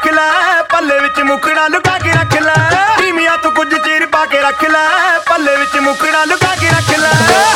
ਰੱਖ ਲੈ, ਪੱਲੇ ਵਿੱਚ ਮੁਖੜਾ ਲੁਕਾ ਕੇ ਰੱਖ ਲੈ। ਧੀਮੀਆਂ ਤੂੰ ਕੁਝ ਚੀਰ ਪਾ ਕੇ ਰੱਖ ਲੈ, ਪੱਲੇ ਵਿੱਚ ਮੁਖੜਾ ਲੁਕਾ ਕੇ ਰੱਖ ਲੈ।